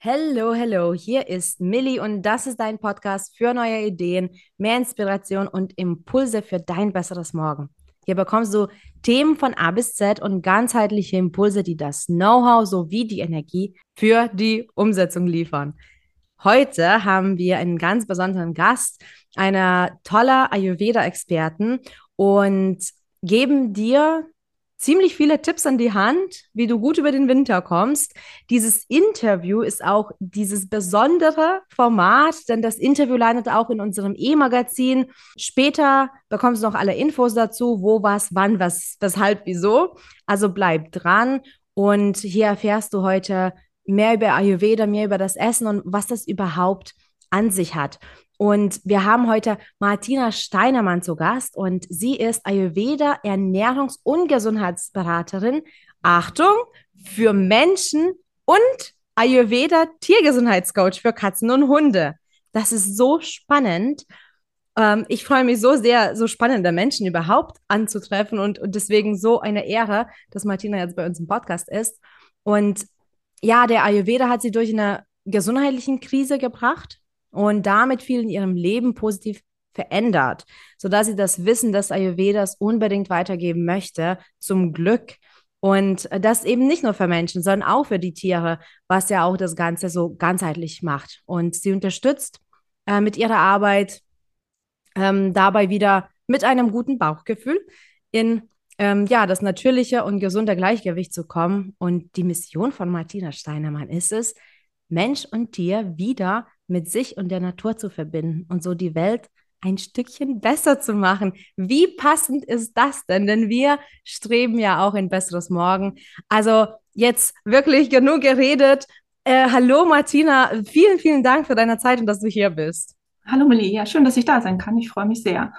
Hello, hello, hier ist Millie und das ist dein Podcast für neue Ideen, mehr Inspiration und Impulse für dein besseres Morgen. Hier bekommst du Themen von A bis Z und ganzheitliche Impulse, die das Know-how sowie die Energie für die Umsetzung liefern. Heute haben wir einen ganz besonderen Gast, einer toller Ayurveda-Experten und geben dir ziemlich viele Tipps an die Hand, wie du gut über den Winter kommst. Dieses Interview ist auch dieses besondere Format, denn das Interview landet auch in unserem E-Magazin. Später bekommst du noch alle Infos dazu, wo, was, wann, was, weshalb, wieso. Also bleib dran und hier erfährst du heute mehr über Ayurveda, mehr über das Essen und was das überhaupt an sich hat. Und wir haben heute Martina Steinermann zu Gast und sie ist Ayurveda Ernährungs- und Gesundheitsberaterin. Achtung, für Menschen und Ayurveda Tiergesundheitscoach für Katzen und Hunde. Das ist so spannend. Ähm, ich freue mich so sehr, so spannende Menschen überhaupt anzutreffen und, und deswegen so eine Ehre, dass Martina jetzt bei uns im Podcast ist. Und ja, der Ayurveda hat sie durch eine gesundheitliche Krise gebracht und damit viel in ihrem Leben positiv verändert, sodass sie das Wissen des Ayurvedas unbedingt weitergeben möchte, zum Glück. Und das eben nicht nur für Menschen, sondern auch für die Tiere, was ja auch das Ganze so ganzheitlich macht. Und sie unterstützt äh, mit ihrer Arbeit ähm, dabei wieder mit einem guten Bauchgefühl in ähm, ja, das natürliche und gesunde Gleichgewicht zu kommen. Und die Mission von Martina Steinermann ist es, Mensch und Tier wieder mit sich und der Natur zu verbinden und so die Welt ein Stückchen besser zu machen. Wie passend ist das denn? Denn wir streben ja auch ein besseres Morgen. Also jetzt wirklich genug geredet. Äh, hallo Martina, vielen, vielen Dank für deine Zeit und dass du hier bist. Hallo Millie, ja, schön, dass ich da sein kann. Ich freue mich sehr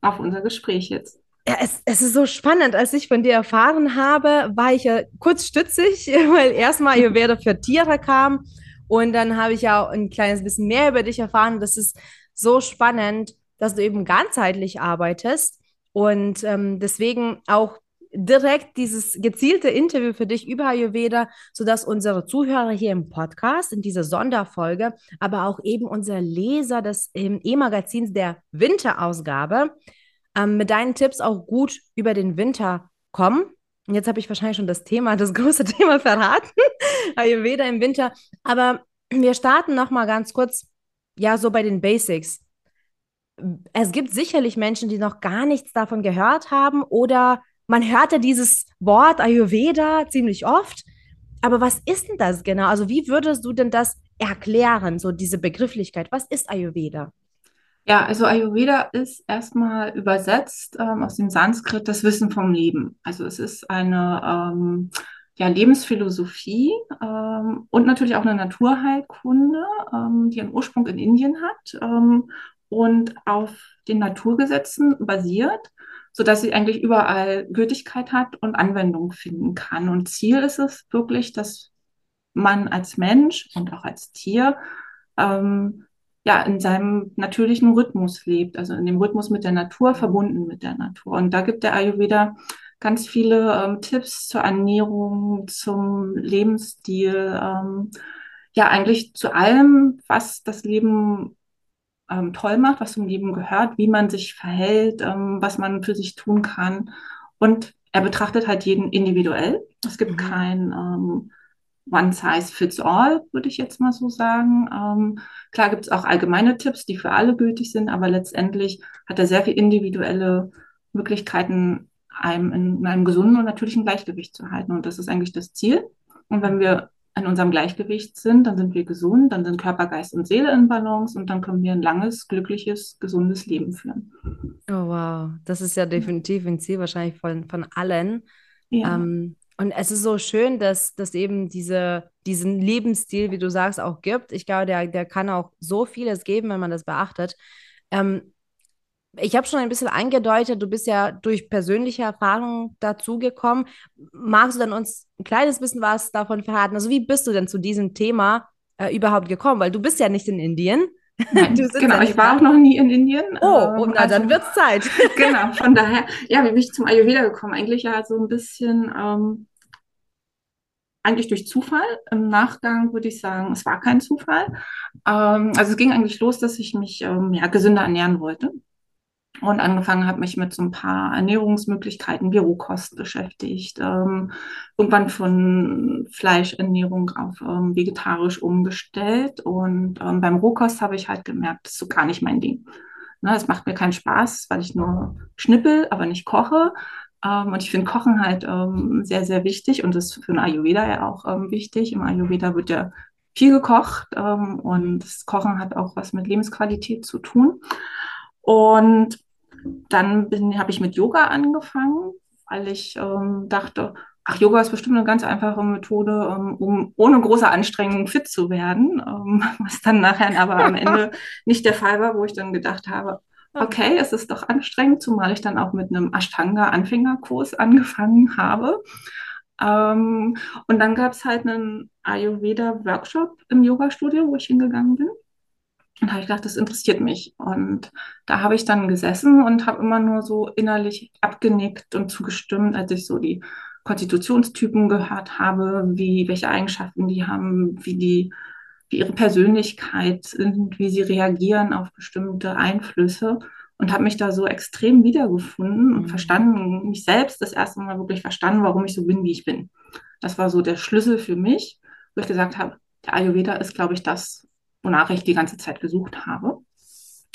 auf unser Gespräch jetzt. Ja, es, es ist so spannend. Als ich von dir erfahren habe, war ich ja kurz stützig, weil erstmal ihr Ayurveda für Tiere kam und dann habe ich ja auch ein kleines bisschen mehr über dich erfahren. Das ist so spannend, dass du eben ganzheitlich arbeitest und ähm, deswegen auch direkt dieses gezielte Interview für dich über Ayurveda, sodass unsere Zuhörer hier im Podcast in dieser Sonderfolge, aber auch eben unsere Leser des E-Magazins der Winterausgabe ähm, mit deinen Tipps auch gut über den Winter kommen. Jetzt habe ich wahrscheinlich schon das Thema, das große Thema verraten, Ayurveda im Winter. Aber wir starten noch mal ganz kurz, ja, so bei den Basics. Es gibt sicherlich Menschen, die noch gar nichts davon gehört haben oder man hörte dieses Wort Ayurveda ziemlich oft. Aber was ist denn das genau? Also wie würdest du denn das erklären, so diese Begrifflichkeit? Was ist Ayurveda? Ja, also Ayurveda ist erstmal übersetzt ähm, aus dem Sanskrit das Wissen vom Leben. Also es ist eine ähm, ja, Lebensphilosophie ähm, und natürlich auch eine Naturheilkunde, ähm, die einen Ursprung in Indien hat ähm, und auf den Naturgesetzen basiert, sodass sie eigentlich überall Gültigkeit hat und Anwendung finden kann. Und Ziel ist es wirklich, dass man als Mensch und auch als Tier ähm, ja, in seinem natürlichen Rhythmus lebt, also in dem Rhythmus mit der Natur, verbunden mit der Natur. Und da gibt der Ayurveda ganz viele ähm, Tipps zur Ernährung, zum Lebensstil, ähm, ja, eigentlich zu allem, was das Leben ähm, toll macht, was zum Leben gehört, wie man sich verhält, ähm, was man für sich tun kann. Und er betrachtet halt jeden individuell. Es gibt mhm. kein ähm, One Size Fits All, würde ich jetzt mal so sagen. Ähm, klar gibt es auch allgemeine Tipps, die für alle gültig sind, aber letztendlich hat er sehr viele individuelle Möglichkeiten, einem in einem gesunden und natürlichen Gleichgewicht zu halten. Und das ist eigentlich das Ziel. Und wenn wir in unserem Gleichgewicht sind, dann sind wir gesund, dann sind Körper, Geist und Seele in Balance und dann können wir ein langes, glückliches, gesundes Leben führen. Oh wow, das ist ja definitiv ein Ziel wahrscheinlich von, von allen. Ja. Ähm, und es ist so schön, dass, dass eben diese, diesen Lebensstil, wie du sagst, auch gibt. Ich glaube, der, der kann auch so vieles geben, wenn man das beachtet. Ähm, ich habe schon ein bisschen angedeutet, du bist ja durch persönliche Erfahrungen dazugekommen. Magst du dann uns ein kleines bisschen was davon verraten? Also, wie bist du denn zu diesem Thema äh, überhaupt gekommen? Weil du bist ja nicht in Indien. Nein, genau, ich war auch noch nie in Indien. Oh, ähm, na, also, dann wird's Zeit. genau, von daher, ja, wie bin ich zum Ayurveda gekommen? Eigentlich ja so ein bisschen, ähm, eigentlich durch Zufall. Im Nachgang würde ich sagen, es war kein Zufall. Ähm, also es ging eigentlich los, dass ich mich ähm, ja, gesünder ernähren wollte und angefangen habe, mich mit so ein paar Ernährungsmöglichkeiten wie Rohkost beschäftigt. Ähm, irgendwann von Fleischernährung auf ähm, vegetarisch umgestellt. Und ähm, beim Rohkost habe ich halt gemerkt, das ist so gar nicht mein Ding. Ne, es macht mir keinen Spaß, weil ich nur schnippel, aber nicht koche. Ähm, und ich finde Kochen halt ähm, sehr, sehr wichtig und das ist für einen Ayurveda ja auch ähm, wichtig. Im Ayurveda wird ja viel gekocht und das Kochen hat auch was mit Lebensqualität zu tun. Und dann habe ich mit Yoga angefangen, weil ich ähm, dachte, ach, Yoga ist bestimmt eine ganz einfache Methode, ähm, um ohne große Anstrengung fit zu werden, ähm, was dann nachher aber am Ende nicht der Fall war, wo ich dann gedacht habe, okay, es ist doch anstrengend, zumal ich dann auch mit einem Ashtanga-Anfängerkurs angefangen habe. Ähm, und dann gab es halt einen Ayurveda-Workshop im Yoga-Studio, wo ich hingegangen bin. Und da habe ich gedacht, das interessiert mich. Und da habe ich dann gesessen und habe immer nur so innerlich abgenickt und zugestimmt, als ich so die Konstitutionstypen gehört habe, wie, welche Eigenschaften die haben, wie die, ihre Persönlichkeit sind, wie sie reagieren auf bestimmte Einflüsse und habe mich da so extrem wiedergefunden und mhm. verstanden, mich selbst das erste Mal wirklich verstanden, warum ich so bin, wie ich bin. Das war so der Schlüssel für mich, wo ich gesagt habe, der Ayurveda ist, glaube ich, das, wonach ich die ganze Zeit gesucht habe.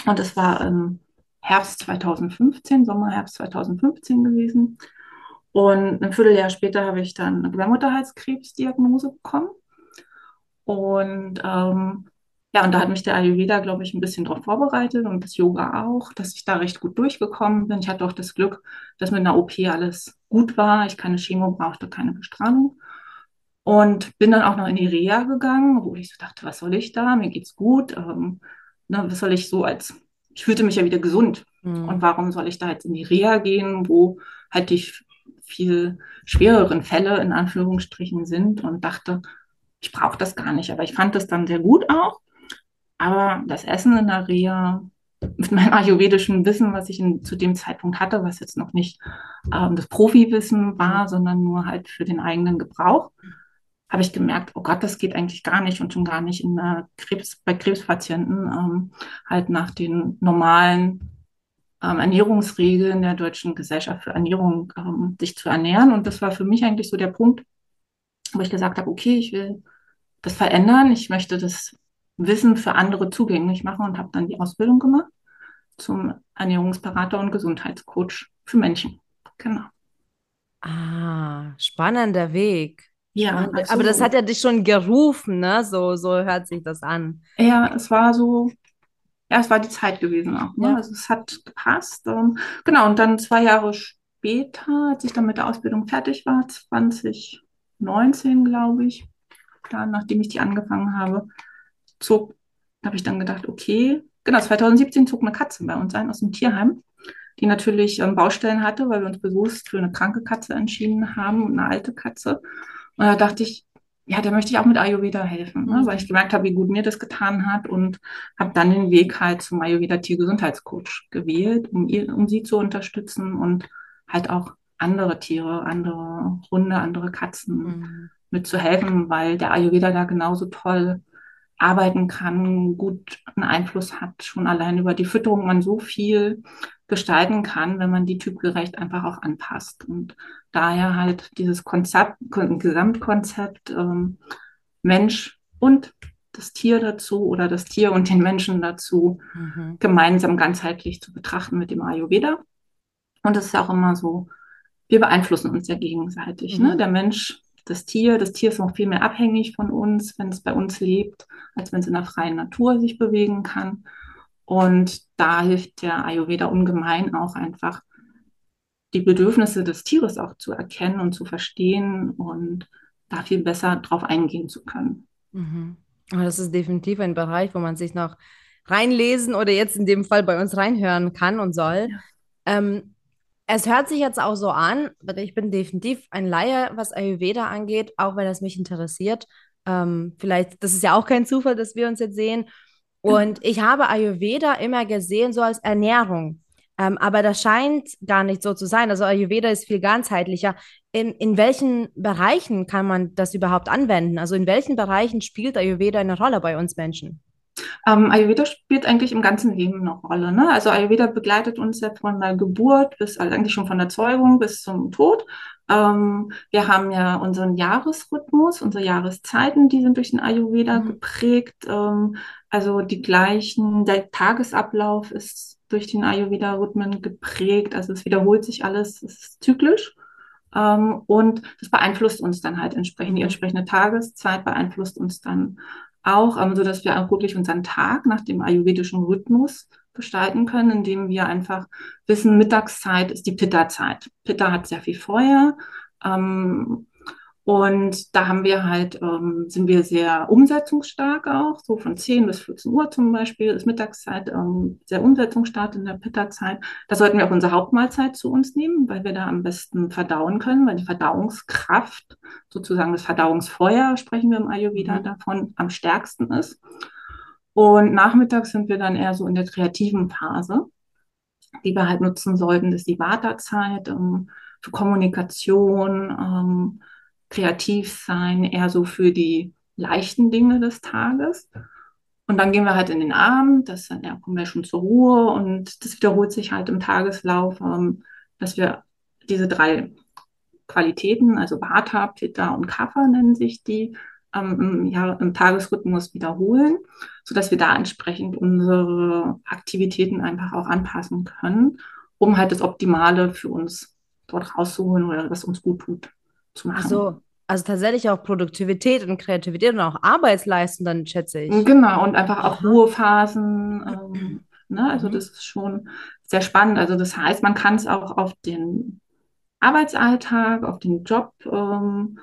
Und es war im Herbst 2015, Sommer, Herbst 2015 gewesen. Und ein Vierteljahr später habe ich dann eine Gebärmutterhalskrebsdiagnose bekommen. Und ähm, ja, und da hat mich der Ayurveda, glaube ich, ein bisschen darauf vorbereitet und das Yoga auch, dass ich da recht gut durchgekommen bin. Ich hatte auch das Glück, dass mit einer OP alles gut war. Ich keine Chemo brauchte, keine Bestrahlung. Und bin dann auch noch in die Reha gegangen, wo ich so dachte, was soll ich da? Mir geht's gut. Ähm, ne, was soll ich so als, ich fühlte mich ja wieder gesund. Mhm. Und warum soll ich da jetzt in die Reha gehen, wo halt die viel schwereren Fälle in Anführungsstrichen sind und dachte, ich brauche das gar nicht. Aber ich fand das dann sehr gut auch. Aber das Essen in der Reha mit meinem ayurvedischen Wissen, was ich in, zu dem Zeitpunkt hatte, was jetzt noch nicht ähm, das Profiwissen war, sondern nur halt für den eigenen Gebrauch, habe ich gemerkt, oh Gott, das geht eigentlich gar nicht und schon gar nicht in der Krebs, bei Krebspatienten ähm, halt nach den normalen ähm, Ernährungsregeln der Deutschen Gesellschaft für Ernährung ähm, sich zu ernähren. Und das war für mich eigentlich so der Punkt, wo ich gesagt habe, okay, ich will das verändern, ich möchte das Wissen für andere zugänglich machen und habe dann die Ausbildung gemacht zum Ernährungsberater und Gesundheitscoach für Menschen. Genau. Ah, spannender Weg. Ja, also, aber das hat ja dich schon gerufen, ne? So, so hört sich das an. Ja, es war so, ja, es war die Zeit gewesen auch. Ne? Ja. Also es hat gepasst. Genau, und dann zwei Jahre später, als ich dann mit der Ausbildung fertig war, 2019, glaube ich, dann, nachdem ich die angefangen habe, zog, habe ich dann gedacht, okay, genau, 2017 zog eine Katze bei uns ein aus dem Tierheim, die natürlich ähm, Baustellen hatte, weil wir uns bewusst für eine kranke Katze entschieden haben, eine alte Katze. Und da dachte ich, ja, da möchte ich auch mit Ayurveda helfen, ne? weil ich gemerkt habe, wie gut mir das getan hat und habe dann den Weg halt zum Ayurveda Tiergesundheitscoach gewählt, um, ihr, um sie zu unterstützen und halt auch andere Tiere, andere Hunde, andere Katzen mhm. mitzuhelfen, weil der Ayurveda da genauso toll arbeiten kann, gut einen Einfluss hat, schon allein über die Fütterung man so viel gestalten kann, wenn man die typgerecht einfach auch anpasst. Und daher halt dieses Konzept, Gesamtkonzept ähm, Mensch und das Tier dazu oder das Tier und den Menschen dazu mhm. gemeinsam ganzheitlich zu betrachten mit dem Ayurveda. Und das ist auch immer so, wir beeinflussen uns ja gegenseitig. Ne? Mhm. Ne? Der Mensch, das Tier, das Tier ist noch viel mehr abhängig von uns, wenn es bei uns lebt, als wenn es in der freien Natur sich bewegen kann. Und da hilft der Ayurveda ungemein auch einfach, die Bedürfnisse des Tieres auch zu erkennen und zu verstehen und da viel besser drauf eingehen zu können. Mhm. Das ist definitiv ein Bereich, wo man sich noch reinlesen oder jetzt in dem Fall bei uns reinhören kann und soll. Ja. Ähm, es hört sich jetzt auch so an, ich bin definitiv ein Laie, was Ayurveda angeht, auch wenn es mich interessiert. Ähm, vielleicht, das ist ja auch kein Zufall, dass wir uns jetzt sehen. Und ich habe Ayurveda immer gesehen so als Ernährung. Ähm, aber das scheint gar nicht so zu sein. Also Ayurveda ist viel ganzheitlicher. In, in welchen Bereichen kann man das überhaupt anwenden? Also in welchen Bereichen spielt Ayurveda eine Rolle bei uns Menschen? Ähm, Ayurveda spielt eigentlich im ganzen Leben eine Rolle. Ne? Also Ayurveda begleitet uns ja von der Geburt bis, also eigentlich schon von der Zeugung bis zum Tod. Ähm, wir haben ja unseren Jahresrhythmus, unsere Jahreszeiten, die sind durch den Ayurveda mhm. geprägt. Ähm, also die gleichen, der Tagesablauf ist durch den Ayurveda-Rhythmen geprägt. Also es wiederholt sich alles, es ist zyklisch. Ähm, und das beeinflusst uns dann halt entsprechend. Die entsprechende Tageszeit beeinflusst uns dann auch, ähm, so dass wir auch wirklich unseren Tag nach dem ayurvedischen Rhythmus gestalten können, indem wir einfach wissen, Mittagszeit ist die Pitta-Zeit. Pitta hat sehr viel Feuer. Ähm, und da haben wir halt, ähm, sind wir sehr umsetzungsstark auch, so von 10 bis 14 Uhr zum Beispiel ist Mittagszeit ähm, sehr umsetzungsstark in der Pitta-Zeit. Da sollten wir auch unsere Hauptmahlzeit zu uns nehmen, weil wir da am besten verdauen können, weil die Verdauungskraft, sozusagen das Verdauungsfeuer, sprechen wir im Ayurveda mhm. davon, am stärksten ist. Und nachmittags sind wir dann eher so in der kreativen Phase, die wir halt nutzen sollten. Das ist die Vata-Zeit ähm, für Kommunikation, ähm, kreativ sein, eher so für die leichten Dinge des Tages. Und dann gehen wir halt in den Abend, das dann, ja, kommen wir schon zur Ruhe und das wiederholt sich halt im Tageslauf, ähm, dass wir diese drei Qualitäten, also Vata, Pitta und Kapha nennen sich die, ähm, ja, im Tagesrhythmus wiederholen, sodass wir da entsprechend unsere Aktivitäten einfach auch anpassen können, um halt das Optimale für uns dort rauszuholen oder was uns gut tut zu machen. Also, also tatsächlich auch Produktivität und Kreativität und auch Arbeitsleistung, dann schätze ich. Genau, und einfach auch Ruhephasen. Ähm, ne? Also mhm. das ist schon sehr spannend. Also das heißt, man kann es auch auf den Arbeitsalltag, auf den Job ähm,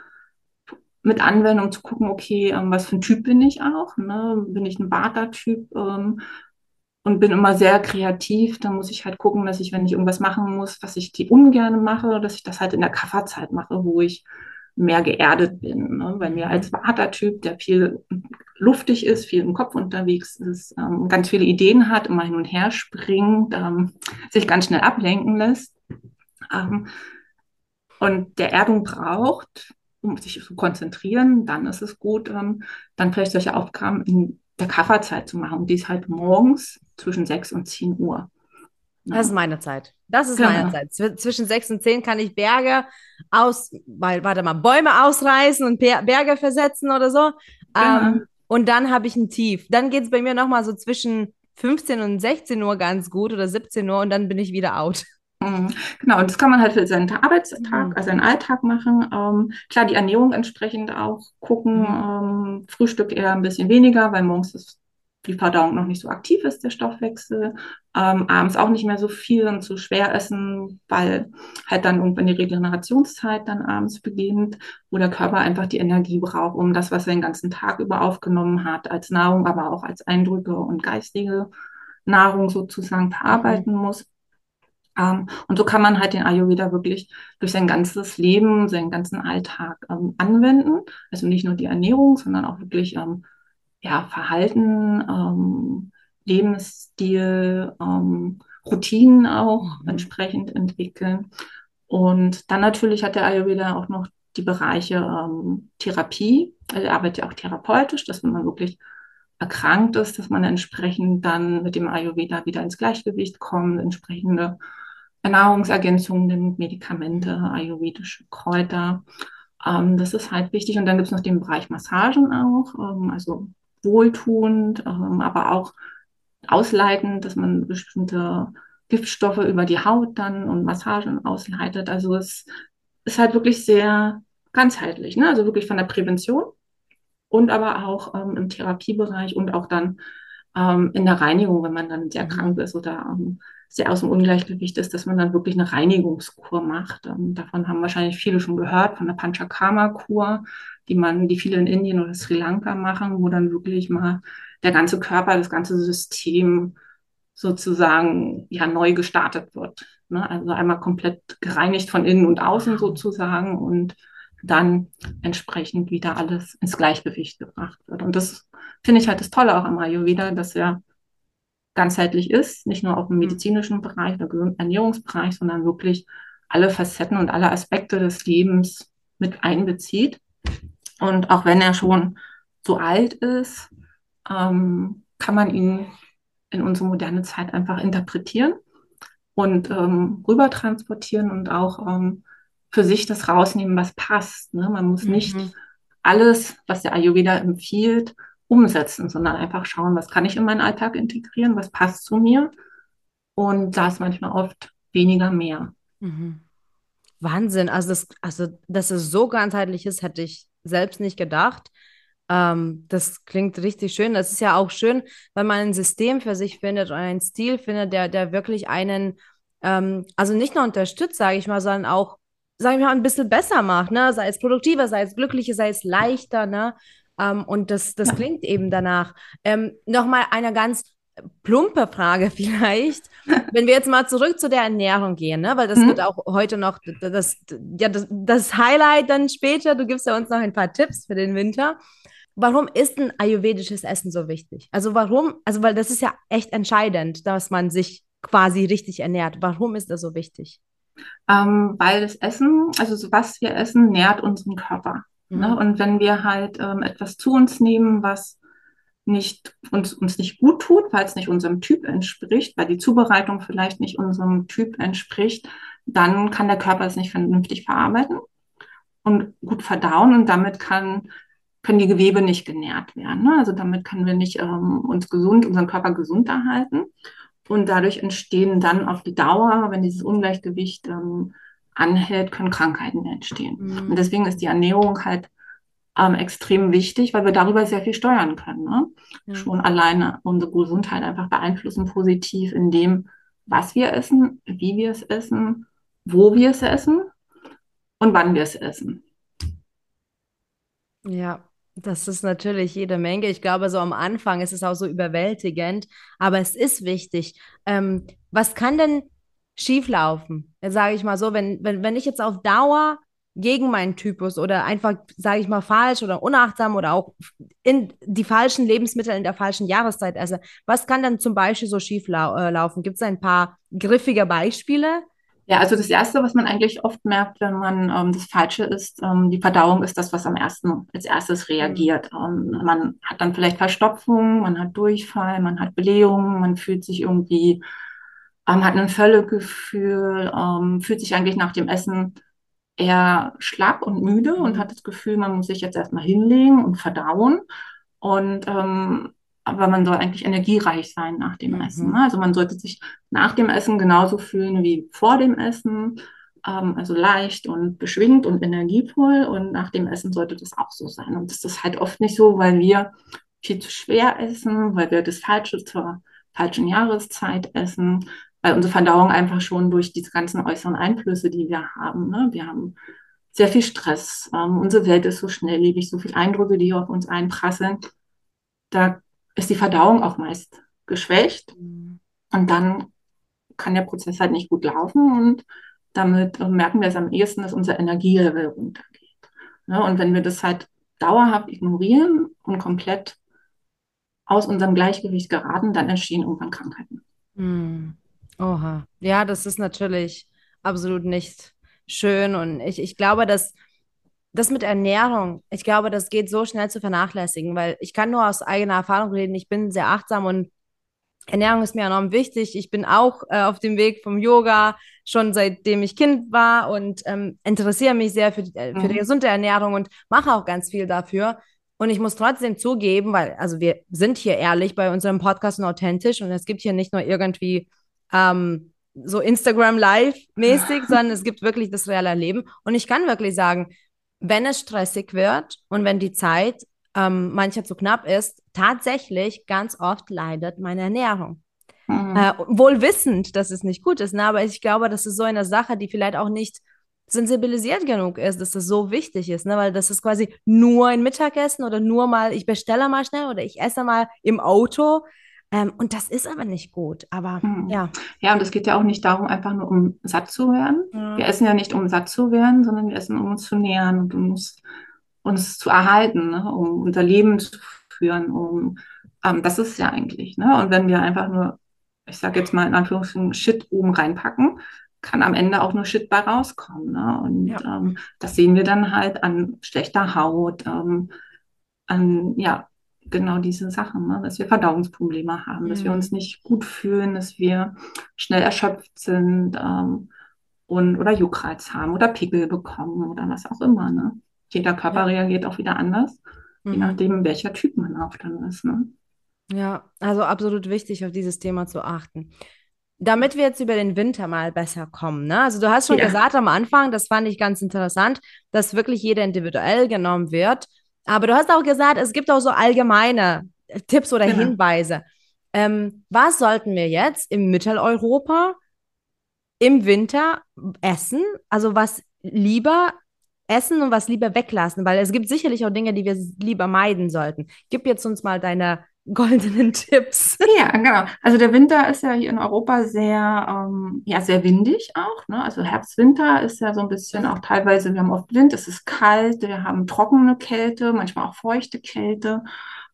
mit anwenden, um zu gucken, okay, ähm, was für ein Typ bin ich auch? Ne? Bin ich ein Vata-Typ? Ähm, und bin immer sehr kreativ. Dann muss ich halt gucken, dass ich, wenn ich irgendwas machen muss, was ich die ungern mache, dass ich das halt in der Kafferzeit mache, wo ich mehr geerdet bin. Ne? Weil mir als Vatertyp, der viel luftig ist, viel im Kopf unterwegs ist, ähm, ganz viele Ideen hat, immer hin und her springt, ähm, sich ganz schnell ablenken lässt ähm, und der Erdung braucht, um sich zu konzentrieren, dann ist es gut, ähm, dann vielleicht solche Aufgaben in der Kafferzeit zu machen. Und die ist halt morgens zwischen 6 und 10 Uhr. Ja. Das ist meine Zeit. Das ist genau. meine Zeit. zwischen 6 und 10 kann ich Berge aus, weil, warte mal, Bäume ausreißen und Berge versetzen oder so. Genau. Ähm, und dann habe ich ein Tief. Dann geht es bei mir nochmal so zwischen 15 und 16 Uhr ganz gut oder 17 Uhr und dann bin ich wieder out. Mhm. Genau, und das kann man halt für seinen Arbeitstag, mhm. also seinen Alltag machen. Ähm, klar, die Ernährung entsprechend auch gucken. Mhm. Ähm, Frühstück eher ein bisschen weniger, weil morgens ist die Verdauung noch nicht so aktiv ist, der Stoffwechsel. Ähm, abends auch nicht mehr so viel und zu schwer essen, weil halt dann irgendwann die Regenerationszeit dann abends beginnt, wo der Körper einfach die Energie braucht, um das, was er den ganzen Tag über aufgenommen hat, als Nahrung, aber auch als Eindrücke und geistige Nahrung sozusagen verarbeiten mhm. muss. Ähm, und so kann man halt den Ayurveda wirklich durch sein ganzes Leben, seinen ganzen Alltag ähm, anwenden. Also nicht nur die Ernährung, sondern auch wirklich ähm, ja, Verhalten, ähm, Lebensstil, ähm, Routinen auch mhm. entsprechend entwickeln. Und dann natürlich hat der Ayurveda auch noch die Bereiche ähm, Therapie. Also er arbeitet ja auch therapeutisch, dass wenn man wirklich erkrankt ist, dass man entsprechend dann mit dem Ayurveda wieder ins Gleichgewicht kommt, entsprechende Nahrungsergänzungen nimmt, Medikamente, ayurvedische Kräuter. Ähm, das ist halt wichtig. Und dann gibt es noch den Bereich Massagen auch, ähm, also wohltuend, ähm, aber auch ausleitend, dass man bestimmte Giftstoffe über die Haut dann und Massagen ausleitet. Also es ist halt wirklich sehr ganzheitlich, ne? also wirklich von der Prävention und aber auch ähm, im Therapiebereich und auch dann ähm, in der Reinigung, wenn man dann sehr mhm. krank ist oder ähm, sehr aus dem Ungleichgewicht ist, dass man dann wirklich eine Reinigungskur macht. Ähm, davon haben wahrscheinlich viele schon gehört, von der Panchakarma-Kur, die man, die viele in Indien oder Sri Lanka machen, wo dann wirklich mal der ganze Körper, das ganze System sozusagen ja neu gestartet wird. Ne? Also einmal komplett gereinigt von innen und außen sozusagen und dann entsprechend wieder alles ins Gleichgewicht gebracht wird. Und das finde ich halt das Tolle auch am Ayurveda, dass er ganzheitlich ist, nicht nur auf dem medizinischen Bereich oder Ernährungsbereich, sondern wirklich alle Facetten und alle Aspekte des Lebens mit einbezieht. Und auch wenn er schon so alt ist, ähm, kann man ihn in unsere moderne Zeit einfach interpretieren und ähm, rüber transportieren und auch ähm, für sich das rausnehmen, was passt. Ne? Man muss mhm. nicht alles, was der Ayurveda empfiehlt, umsetzen, sondern einfach schauen, was kann ich in meinen Alltag integrieren, was passt zu mir. Und da ist manchmal oft weniger mehr. Mhm. Wahnsinn. Also, das, also, dass es so ganzheitlich ist, hätte ich selbst nicht gedacht. Ähm, das klingt richtig schön. Das ist ja auch schön, wenn man ein System für sich findet und einen Stil findet, der, der wirklich einen, ähm, also nicht nur unterstützt, sage ich mal, sondern auch, sage ich mal, ein bisschen besser macht, ne? Sei es produktiver, sei es glücklicher, sei es leichter, ne? Ähm, und das, das klingt eben danach. Ähm, Nochmal eine ganz plumpe Frage vielleicht. Wenn wir jetzt mal zurück zu der Ernährung gehen, ne? weil das mhm. wird auch heute noch das, ja, das, das Highlight dann später. Du gibst ja uns noch ein paar Tipps für den Winter. Warum ist ein ayurvedisches Essen so wichtig? Also warum, also weil das ist ja echt entscheidend, dass man sich quasi richtig ernährt. Warum ist das so wichtig? Ähm, weil das Essen, also was wir essen, nährt unseren Körper. Mhm. Ne? Und wenn wir halt ähm, etwas zu uns nehmen, was nicht, uns, uns nicht gut tut, weil es nicht unserem Typ entspricht, weil die Zubereitung vielleicht nicht unserem Typ entspricht, dann kann der Körper es nicht vernünftig verarbeiten und gut verdauen und damit kann, können die Gewebe nicht genährt werden. Ne? Also damit können wir nicht ähm, uns gesund, unseren Körper gesund erhalten. Und dadurch entstehen dann auf die Dauer, wenn dieses Ungleichgewicht ähm, anhält, können Krankheiten entstehen. Mhm. Und deswegen ist die Ernährung halt ähm, extrem wichtig, weil wir darüber sehr viel steuern können. Ne? Ja. Schon alleine unsere Gesundheit einfach beeinflussen positiv in dem, was wir essen, wie wir es essen, wo wir es essen und wann wir es essen. Ja, das ist natürlich jede Menge. Ich glaube, so am Anfang ist es auch so überwältigend, aber es ist wichtig. Ähm, was kann denn schieflaufen? Sage ich mal so, wenn, wenn, wenn ich jetzt auf Dauer gegen meinen Typus oder einfach, sage ich mal, falsch oder unachtsam oder auch in die falschen Lebensmittel in der falschen Jahreszeit esse. Was kann dann zum Beispiel so schief lau äh, laufen? Gibt es ein paar griffige Beispiele? Ja, also das Erste, was man eigentlich oft merkt, wenn man ähm, das Falsche isst, ähm, die Verdauung ist das, was am ersten als erstes reagiert. Mhm. Ähm, man hat dann vielleicht Verstopfung, man hat Durchfall, man hat Blähungen, man fühlt sich irgendwie, ähm, hat ein Völlegefühl, ähm, fühlt sich eigentlich nach dem Essen eher schlapp und müde und mhm. hat das Gefühl, man muss sich jetzt erstmal hinlegen und verdauen. Und ähm, aber man soll eigentlich energiereich sein nach dem mhm. Essen. Ne? Also man sollte sich nach dem Essen genauso fühlen wie vor dem Essen. Ähm, also leicht und beschwingt und energievoll. Und nach dem Essen sollte das auch so sein. Und das ist halt oft nicht so, weil wir viel zu schwer essen, weil wir das Falsche zur falschen Jahreszeit essen, weil unsere Verdauung einfach schon durch diese ganzen äußeren Einflüsse, die wir haben, ne? wir haben sehr viel Stress, ähm, unsere Welt ist so schnelllebig, so viele Eindrücke, die auf uns einprasseln, da ist die Verdauung auch meist geschwächt mhm. und dann kann der Prozess halt nicht gut laufen und damit merken wir es am ehesten, dass unser Energielevel runtergeht. Ne? Und wenn wir das halt dauerhaft ignorieren und komplett aus unserem Gleichgewicht geraten, dann entstehen irgendwann Krankheiten. Mhm. Oha. Ja, das ist natürlich absolut nicht schön. Und ich, ich glaube, dass das mit Ernährung, ich glaube, das geht so schnell zu vernachlässigen, weil ich kann nur aus eigener Erfahrung reden. Ich bin sehr achtsam und Ernährung ist mir enorm wichtig. Ich bin auch äh, auf dem Weg vom Yoga schon seitdem ich Kind war und ähm, interessiere mich sehr für die, äh, für die mhm. gesunde Ernährung und mache auch ganz viel dafür. Und ich muss trotzdem zugeben, weil, also wir sind hier ehrlich bei unserem Podcast und authentisch und es gibt hier nicht nur irgendwie ähm, so Instagram Live-mäßig, sondern es gibt wirklich das reale Leben. Und ich kann wirklich sagen, wenn es stressig wird und wenn die Zeit ähm, mancher zu knapp ist, tatsächlich ganz oft leidet meine Ernährung. Mhm. Äh, wohl wissend, dass es nicht gut ist, ne? aber ich glaube, das ist so eine Sache, die vielleicht auch nicht sensibilisiert genug ist, dass das so wichtig ist, ne? weil das ist quasi nur ein Mittagessen oder nur mal, ich bestelle mal schnell oder ich esse mal im Auto. Ähm, und das ist aber nicht gut. Aber mhm. ja. Ja, und es geht ja auch nicht darum, einfach nur um satt zu werden. Mhm. Wir essen ja nicht, um satt zu werden, sondern wir essen, um uns zu nähern und um uns, uns zu erhalten, ne? um unser Leben zu führen. Um, ähm, das ist ja eigentlich. Ne? Und wenn wir einfach nur ich sage jetzt mal in Anführungszeichen, Shit oben reinpacken, kann am Ende auch nur Shit bei rauskommen. Ne? Und ja. ähm, das sehen wir dann halt an schlechter Haut, ähm, an ja, genau diese Sachen, ne? dass wir Verdauungsprobleme haben, mhm. dass wir uns mhm. nicht gut fühlen, dass wir schnell erschöpft sind ähm, und oder Juckreiz haben oder Pickel bekommen oder was auch immer. Ne? Jeder Körper ja. reagiert auch wieder anders, mhm. je nachdem, welcher Typ man auch dann ist. Ne? Ja, also absolut wichtig, auf dieses Thema zu achten. Damit wir jetzt über den Winter mal besser kommen, ne? Also du hast schon ja. gesagt am Anfang, das fand ich ganz interessant, dass wirklich jeder individuell genommen wird. Aber du hast auch gesagt, es gibt auch so allgemeine Tipps oder genau. Hinweise. Ähm, was sollten wir jetzt im Mitteleuropa im Winter essen? Also was lieber essen und was lieber weglassen? Weil es gibt sicherlich auch Dinge, die wir lieber meiden sollten. Gib jetzt uns mal deine goldenen Tipps. Ja, genau. Also der Winter ist ja hier in Europa sehr, ähm, ja, sehr windig auch. Ne? Also Herbst, Winter ist ja so ein bisschen auch teilweise, wir haben oft Wind, es ist kalt, wir haben trockene Kälte, manchmal auch feuchte Kälte.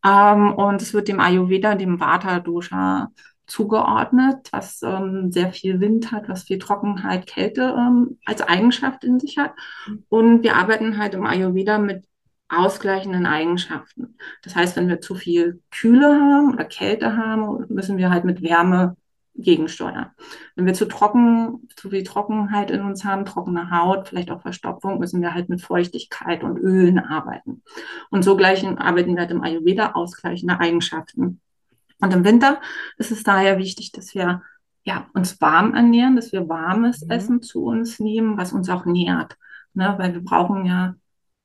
Ähm, und es wird dem Ayurveda, dem Vata Dosha zugeordnet, was ähm, sehr viel Wind hat, was viel Trockenheit, Kälte ähm, als Eigenschaft in sich hat. Mhm. Und wir arbeiten halt im Ayurveda mit ausgleichenden Eigenschaften. Das heißt, wenn wir zu viel Kühle haben oder Kälte haben, müssen wir halt mit Wärme gegensteuern. Wenn wir zu trocken, zu viel Trockenheit in uns haben, trockene Haut, vielleicht auch Verstopfung, müssen wir halt mit Feuchtigkeit und Ölen arbeiten. Und so gleichen arbeiten wir halt im Ayurveda ausgleichende Eigenschaften. Und im Winter ist es daher wichtig, dass wir ja, uns warm ernähren, dass wir warmes mhm. Essen zu uns nehmen, was uns auch nährt. Ne? Weil wir brauchen ja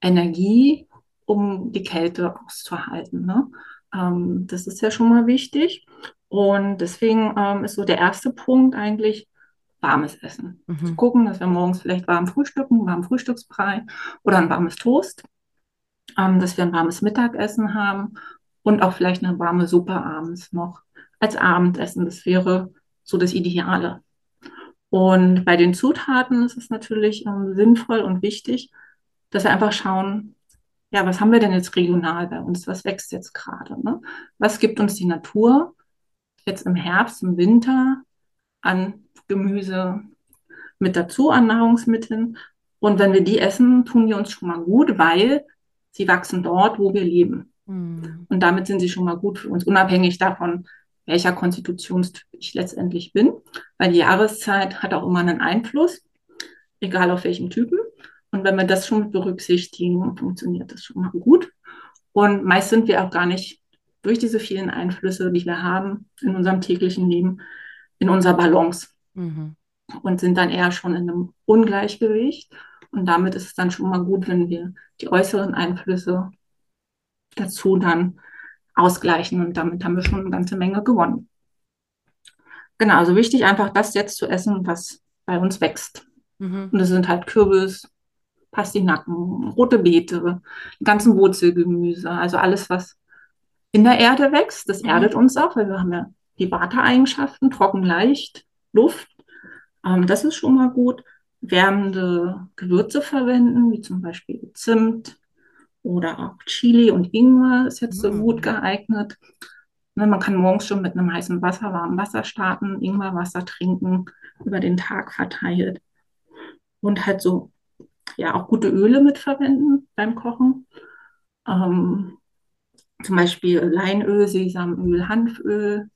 Energie, um die Kälte auszuhalten. Ne? Ähm, das ist ja schon mal wichtig. Und deswegen ähm, ist so der erste Punkt eigentlich warmes Essen. Mhm. Zu gucken, dass wir morgens vielleicht warm frühstücken, warm Frühstücksbrei oder ein warmes Toast, ähm, dass wir ein warmes Mittagessen haben und auch vielleicht eine warme Suppe abends noch als Abendessen. Das wäre so das Ideale. Und bei den Zutaten ist es natürlich ähm, sinnvoll und wichtig, dass wir einfach schauen, ja, was haben wir denn jetzt regional bei uns? Was wächst jetzt gerade? Ne? Was gibt uns die Natur jetzt im Herbst, im Winter an Gemüse mit dazu, an Nahrungsmitteln? Und wenn wir die essen, tun die uns schon mal gut, weil sie wachsen dort, wo wir leben. Mhm. Und damit sind sie schon mal gut für uns, unabhängig davon, welcher Konstitutionstyp ich letztendlich bin. Weil die Jahreszeit hat auch immer einen Einfluss, egal auf welchem Typen. Und wenn wir das schon berücksichtigen, funktioniert das schon mal gut. Und meist sind wir auch gar nicht durch diese vielen Einflüsse, die wir haben in unserem täglichen Leben, in unserer Balance. Mhm. Und sind dann eher schon in einem Ungleichgewicht. Und damit ist es dann schon mal gut, wenn wir die äußeren Einflüsse dazu dann ausgleichen. Und damit haben wir schon eine ganze Menge gewonnen. Genau, also wichtig einfach das jetzt zu essen, was bei uns wächst. Mhm. Und das sind halt Kürbis, Pastinaken, rote Beete, ganzen Wurzelgemüse, also alles, was in der Erde wächst, das mhm. erdet uns auch, weil wir haben ja die Vata-Eigenschaften, trocken, leicht, Luft. Ähm, das ist schon mal gut. Wärmende Gewürze verwenden, wie zum Beispiel Zimt oder auch Chili und Ingwer ist jetzt so mhm. gut geeignet. Ne, man kann morgens schon mit einem heißen Wasser, warmem Wasser starten, Ingwerwasser trinken, über den Tag verteilt. Und halt so ja auch gute Öle mitverwenden beim Kochen. Ähm, zum Beispiel Leinöl, Sesamöl, Hanföl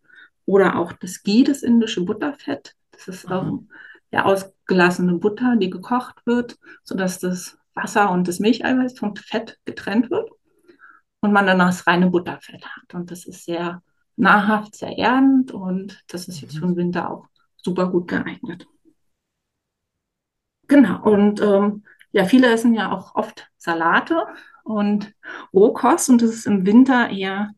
oder auch das Ghee, das indische Butterfett. Das ist ähm, ja ausgelassene Butter, die gekocht wird, sodass das Wasser und das Milcheiweiß vom Fett getrennt wird und man dann das reine Butterfett hat. Und das ist sehr nahrhaft, sehr erdend und das ist jetzt mhm. für den Winter auch super gut geeignet. Genau, und ähm, ja, viele essen ja auch oft Salate und Rohkost und das ist im Winter eher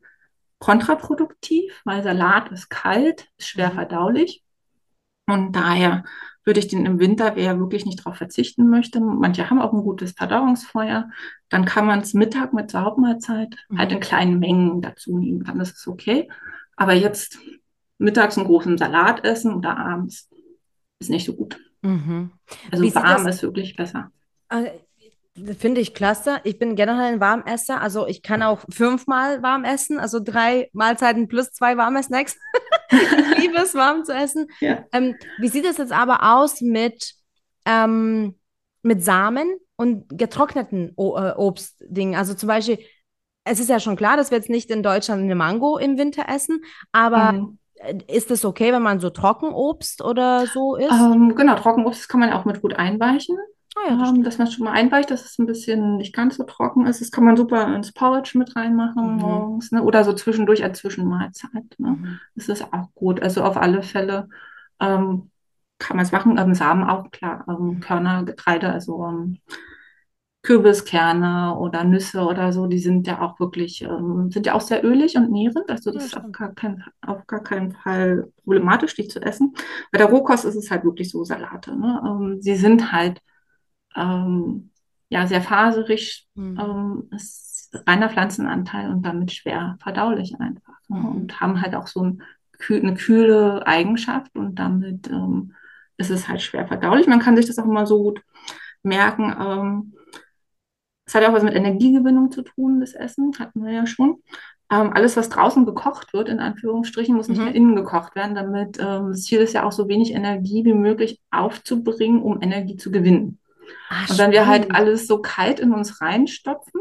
kontraproduktiv, weil Salat ist kalt, ist schwer mhm. verdaulich. Und daher würde ich den im Winter, wer wirklich nicht darauf verzichten möchte, manche haben auch ein gutes Verdauungsfeuer, dann kann man es Mittag mit zur Hauptmahlzeit mhm. halt in kleinen Mengen dazu nehmen. Dann ist es okay. Aber jetzt mittags einen großen Salat essen oder abends ist nicht so gut. Mhm. Also warm ist wirklich besser. Also, Finde ich klasse. Ich bin generell ein Warmesser. Also ich kann auch fünfmal warm essen, also drei Mahlzeiten plus zwei warme Snacks. ich liebe es, warm zu essen. Ja. Ähm, wie sieht es jetzt aber aus mit, ähm, mit Samen und getrockneten o äh, Obstdingen? Also zum Beispiel, es ist ja schon klar, dass wir jetzt nicht in Deutschland eine Mango im Winter essen, aber Mhm. äh, ist es okay, wenn man so Trockenobst oder so isst? Ähm, genau, Trockenobst kann man auch mit gut einweichen. Ah ja, das Ähm, dass man es schon mal einweicht, dass es ein bisschen nicht ganz so trocken ist. Das kann man super ins Porridge mit reinmachen Mhm. morgens, ne? Oder so zwischendurch als Zwischenmahlzeit, ne? Mhm. Das ist auch gut. Also auf alle Fälle ähm, kann man es machen. Ähm, Samen auch, klar. Ähm, Körner, Getreide, also ähm, Kürbiskerne oder Nüsse oder so, die sind ja auch wirklich, ähm, sind ja auch sehr ölig und nährend. Also das Ja, ist auf gar keinen, auf gar keinen Fall problematisch, die zu essen. Bei der Rohkost ist es halt wirklich so Salate, ne? Ähm, sie sind halt ähm, ja, sehr faserig, Mhm. ähm, ist reiner Pflanzenanteil und damit schwer verdaulich einfach. Ne? Mhm. Und haben halt auch so ein, eine kühle Eigenschaft und damit ähm, ist es halt schwer verdaulich. Man kann sich das auch immer so gut merken. Ähm, es hat auch was mit Energiegewinnung zu tun, das Essen, hatten wir ja schon. Ähm, alles, was draußen gekocht wird, in Anführungsstrichen, muss nicht mehr Mhm. innen gekocht werden, damit ähm, das Ziel ist ja auch so wenig Energie wie möglich aufzubringen, um Energie zu gewinnen. Ah, Und wenn wir halt alles so kalt in uns reinstopfen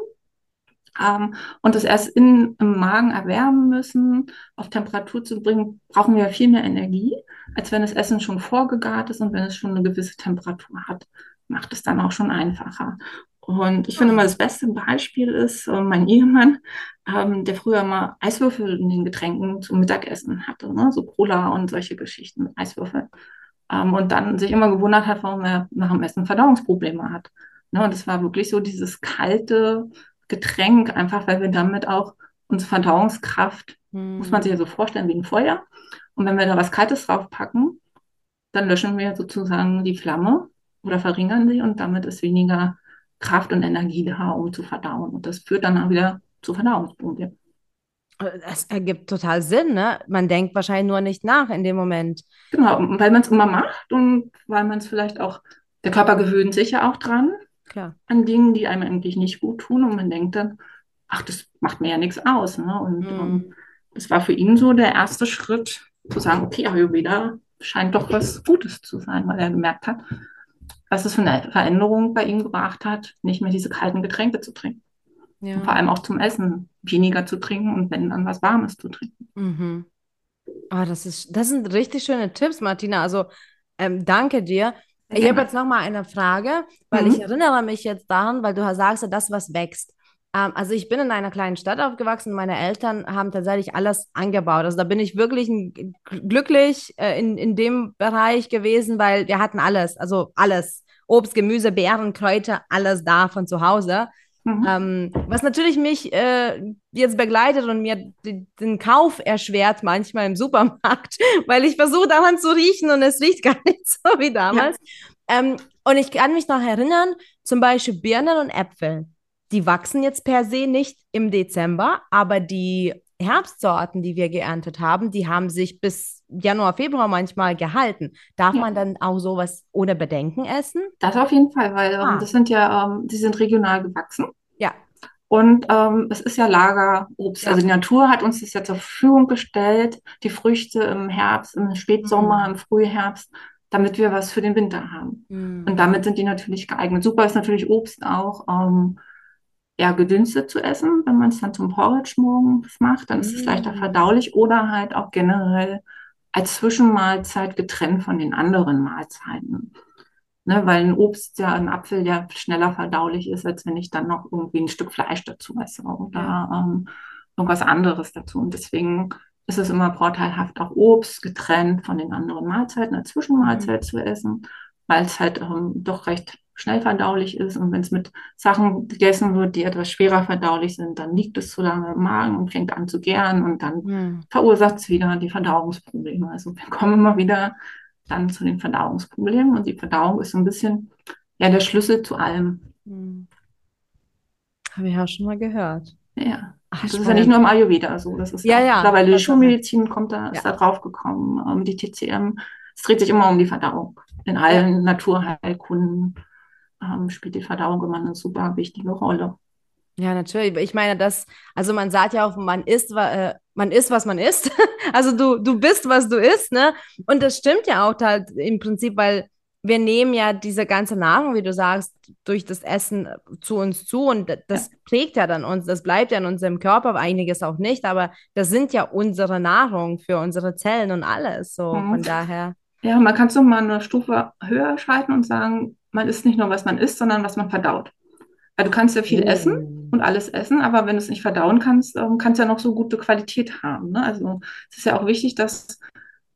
ähm, und das erst in, im Magen erwärmen müssen, auf Temperatur zu bringen, brauchen wir viel mehr Energie, als wenn das Essen schon vorgegart ist und wenn es schon eine gewisse Temperatur hat, macht es dann auch schon einfacher. Und ich finde mal, das beste Beispiel ist äh, mein Ehemann, ähm, der früher mal Eiswürfel in den Getränken zum Mittagessen hatte, ne? So Cola und solche Geschichten mit Eiswürfeln. Ähm, und dann sich immer gewundert hat, warum er nach dem Essen Verdauungsprobleme hat. Ne? Und es war wirklich so dieses kalte Getränk, einfach weil wir damit auch unsere Verdauungskraft, muss man sich ja Mhm. so vorstellen, wie ein Feuer. Und wenn wir da was Kaltes draufpacken, dann löschen wir sozusagen die Flamme oder verringern sie und damit ist weniger Kraft und Energie da, um zu verdauen. Und das führt dann auch wieder zu Verdauungsproblemen. Das ergibt total Sinn, ne? Man denkt wahrscheinlich nur nicht nach in dem Moment. Genau, weil man es immer macht und weil man es vielleicht auch, der Körper gewöhnt sich ja auch dran Klar. an Dingen, die einem eigentlich nicht gut tun und man denkt dann, ach, das macht mir ja nichts aus. Ne? Und ähm, Mhm. das war für ihn so der erste Schritt, zu sagen, okay, Ayurveda scheint doch was Gutes zu sein, weil er gemerkt hat, was es für eine Veränderung bei ihm gebracht hat, nicht mehr diese kalten Getränke zu trinken. Und vor Ja. allem auch zum Essen weniger zu trinken und wenn dann was Warmes zu trinken. Mhm. Oh, das ist, das sind richtig schöne Tipps, Martina. Also, ähm, danke dir. Ich habe jetzt noch mal eine Frage, weil ich Mhm. erinnere mich jetzt daran, weil du sagst, ja, das, was wächst. Ähm, also ich bin in einer kleinen Stadt aufgewachsen. Meine Eltern haben tatsächlich alles angebaut. Also da bin ich wirklich ein, glücklich äh, in, in dem Bereich gewesen, weil wir hatten alles. Also alles. Obst, Gemüse, Beeren, Kräuter, alles da von zu Hause. Mhm. Ähm, was natürlich mich äh, jetzt begleitet und mir den Kauf erschwert manchmal im Supermarkt, weil ich versuche daran zu riechen und es riecht gar nicht so wie Ja, damals. Ähm, und ich kann mich noch erinnern, zum Beispiel Birnen und Äpfel. Die wachsen jetzt per se nicht im Dezember, aber die Herbstsorten, die wir geerntet haben, die haben sich bis Januar, Februar manchmal gehalten. Darf ja. man dann auch sowas ohne Bedenken essen? Das auf jeden Fall, weil ähm, Ah, das sind ja, ähm, die sind regional gewachsen. ja, Und ähm, es ist ja Lagerobst. Also ja. die Natur hat uns das ja zur Verfügung gestellt, die Früchte im Herbst, im Spätsommer, Mm, im Frühherbst, damit wir was für den Winter haben. Und mm, damit sind die natürlich geeignet. Super ist natürlich Obst auch ähm, ja, gedünstet zu essen, wenn man es dann zum Porridge morgens macht, dann ist es leichter mm. verdaulich oder halt auch generell als Zwischenmahlzeit getrennt von den anderen Mahlzeiten. Ne, weil ein Obst ja, ein Apfel ja schneller verdaulich ist, als wenn ich dann noch irgendwie ein Stück Fleisch dazu esse Ja. oder ähm, irgendwas anderes dazu. Und deswegen ist es immer vorteilhaft, auch Obst getrennt von den anderen Mahlzeiten als Mhm. Zwischenmahlzeit zu essen, weil es halt ähm, doch recht schnell verdaulich ist. Und wenn es mit Sachen gegessen wird, die etwas schwerer verdaulich sind, dann liegt es zu lange im Magen und fängt an zu gären und dann Mm. verursacht es wieder die Verdauungsprobleme. Also wir kommen immer wieder dann zu den Verdauungsproblemen und die Verdauung ist so ein bisschen ja der Schlüssel zu allem. Mm. Habe ich auch schon mal gehört. Ja. Ach, das ist ja nicht nur im Ayurveda so, das ist Ja, ja, mittlerweile die. Schulmedizin kommt da, ist Ja, da drauf gekommen, ähm, die TCM. Es dreht sich immer um die Verdauung in ja. allen Naturheilkunden. Ähm, spielt die Verdauung immer eine super wichtige Rolle. Ja, natürlich. Ich meine, das, also man sagt ja auch, man isst, äh, man isst, was man isst. also du, du bist, was du isst, ne? Und das stimmt ja auch halt im Prinzip, weil wir nehmen ja diese ganze Nahrung, wie du sagst, durch das Essen zu uns zu und das ja. prägt ja dann uns, das bleibt ja in unserem Körper, einiges auch nicht, aber das sind ja unsere Nahrung für unsere Zellen und alles, so mhm. von daher. Ja, man kann es mal eine Stufe höher schalten und sagen, man isst nicht nur, was man isst, sondern was man verdaut. Weil du kannst ja viel oh. essen und alles essen, aber wenn du es nicht verdauen kannst, ähm, kannst du ja noch so gute Qualität haben. Ne? Also es ist ja auch wichtig, dass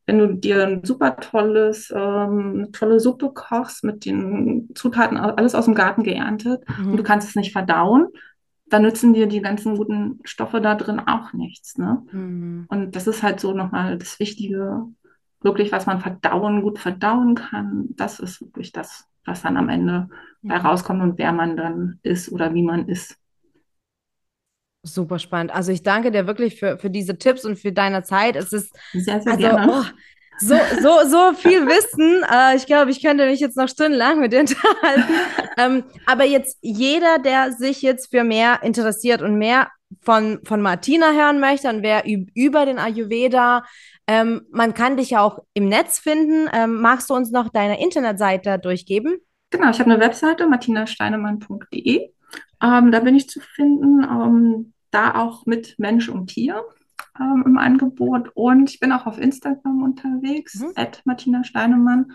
wenn du dir ein super tolles, ähm, eine tolle Suppe kochst mit den Zutaten, alles aus dem Garten geerntet mhm. und du kannst es nicht verdauen, dann nützen dir die ganzen guten Stoffe da drin auch nichts. Ne? Mhm. Und das ist halt so nochmal das Wichtige, wirklich, was man verdauen, gut verdauen kann, das ist wirklich das, was dann am Ende da rauskommt und wer man dann ist oder wie man ist. Super spannend. Also ich danke dir wirklich für, für diese Tipps und für deine Zeit. Es ist sehr, sehr also, gerne. Oh, so, so, so viel Wissen. Äh, ich glaube, ich könnte mich jetzt noch stundenlang mit dir unterhalten. ähm, aber jetzt jeder, der sich jetzt für mehr interessiert und mehr von, von Martina hören möchte und wer über den Ayurveda, ähm, man kann dich ja auch im Netz finden. Ähm, magst du uns noch deine Internetseite durchgeben? Genau, ich habe eine Webseite, martinasteinemann.de. Ähm, da bin ich zu finden. Ähm, da auch mit Mensch und Tier ähm, im Angebot. Und ich bin auch auf Instagram unterwegs, mhm. Martina Steinemann.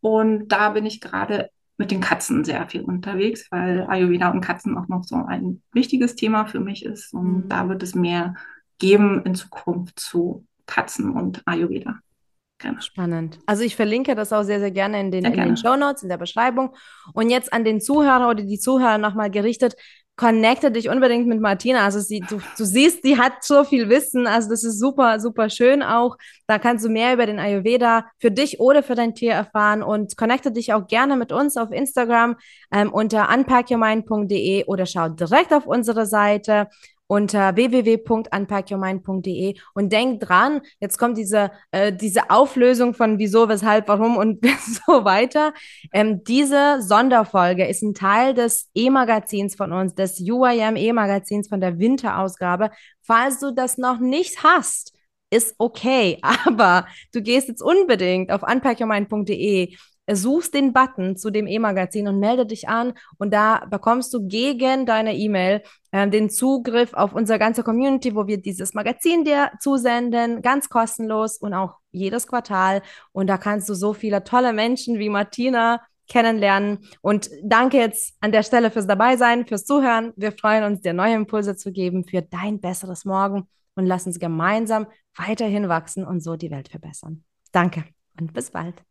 Und da bin ich gerade mit den Katzen sehr viel unterwegs, weil Ayurveda und Katzen auch noch so ein wichtiges Thema für mich ist. Und mhm. da wird es mehr geben in Zukunft zu Katzen und Ayurveda. Genau. Spannend. Also ich verlinke das auch sehr, sehr gerne in den, sehr in den Show Notes, in der Beschreibung. Und jetzt an den Zuhörer oder die Zuhörer nochmal gerichtet, connecte dich unbedingt mit Martina. Also sie, du, du siehst, die hat so viel Wissen. Also das ist super, super schön auch. Da kannst du mehr über den Ayurveda für dich oder für dein Tier erfahren und connecte dich auch gerne mit uns auf Instagram ähm, unter unpackyourmind.de oder schau direkt auf unsere Seite unter www.unpackyourmind.de und denk dran, jetzt kommt diese, äh, diese Auflösung von wieso, weshalb, warum und so weiter. Ähm, diese Sonderfolge ist ein Teil des E-Magazins von uns, des UIM E-Magazins von der Winterausgabe. Falls du das noch nicht hast, ist okay, aber du gehst jetzt unbedingt auf unpackyourmind.de suchst den Button zu dem E-Magazin und melde dich an und da bekommst du gegen deine E-Mail äh, den Zugriff auf unsere ganze Community, wo wir dieses Magazin dir zusenden, ganz kostenlos und auch jedes Quartal und da kannst du so viele tolle Menschen wie Martina kennenlernen und danke jetzt an der Stelle fürs Dabeisein, fürs Zuhören. Wir freuen uns, dir neue Impulse zu geben für dein besseres Morgen und lass uns gemeinsam weiterhin wachsen und so die Welt verbessern. Danke und bis bald.